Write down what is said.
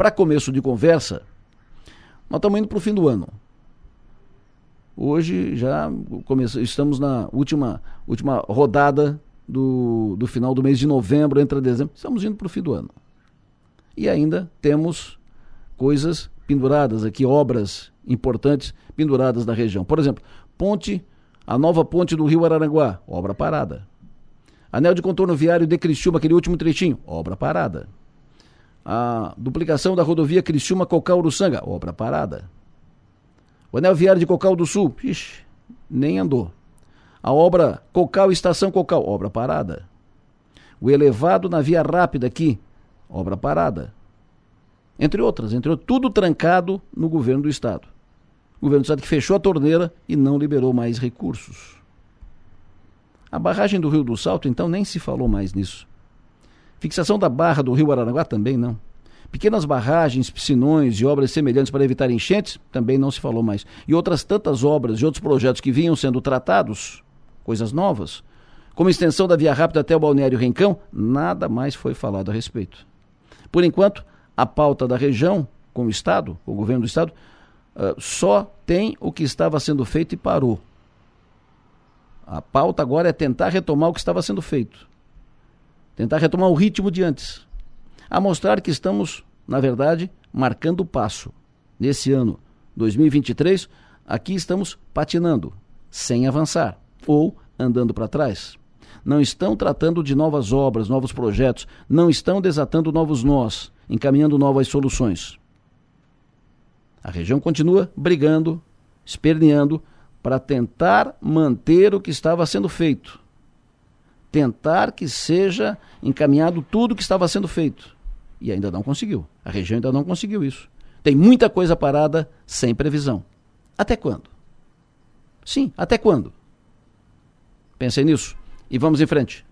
para começo de conversa, nós estamos indo para o fim do ano. Hoje já comece... estamos na última, última rodada do, do final do mês de novembro, entra dezembro. Estamos indo para o fim do ano. E ainda temos coisas penduradas aqui, obras importantes penduradas na região. Por exemplo, ponte, a nova ponte do Rio Araranguá, obra parada. Anel de contorno viário de Criciúma, aquele último trechinho, obra parada. A duplicação da rodovia Criciúma-Cocal-Uruçanga, obra parada. O anel viário de Cocal do Sul, ixi, nem andou. A obra Cocal Estação Cocal, obra parada. O elevado na via rápida aqui, obra parada. Entre outras, entre outras, tudo trancado no governo do estado. O governo do estado que fechou a torneira e não liberou mais recursos. A barragem do Rio do Salto, então, nem se falou mais nisso. Fixação da barra do Rio Araranguá também não. Pequenas barragens, piscinões e obras semelhantes para evitar enchentes, também não se falou mais. E outras tantas obras e outros projetos que vinham sendo tratados, coisas novas, como extensão da via rápida até o Balneário Rencão, nada mais foi falado a respeito. Por enquanto, a pauta da região, com o Estado, com o governo do Estado, uh, só tem o que estava sendo feito e parou. A pauta agora é tentar retomar o que estava sendo feito. Tentar retomar o ritmo de antes. A mostrar que estamos, na verdade, marcando o passo. Nesse ano 2023, aqui estamos patinando, sem avançar, ou andando para trás. Não estão tratando de novas obras, novos projetos, não estão desatando novos nós, encaminhando novas soluções. A região continua brigando, esperneando, para tentar manter o que estava sendo feito. Tentar que seja encaminhado tudo o que estava sendo feito. E ainda não conseguiu. A região ainda não conseguiu isso. Tem muita coisa parada sem previsão. Até quando? Sim, até quando? Pensem nisso e vamos em frente.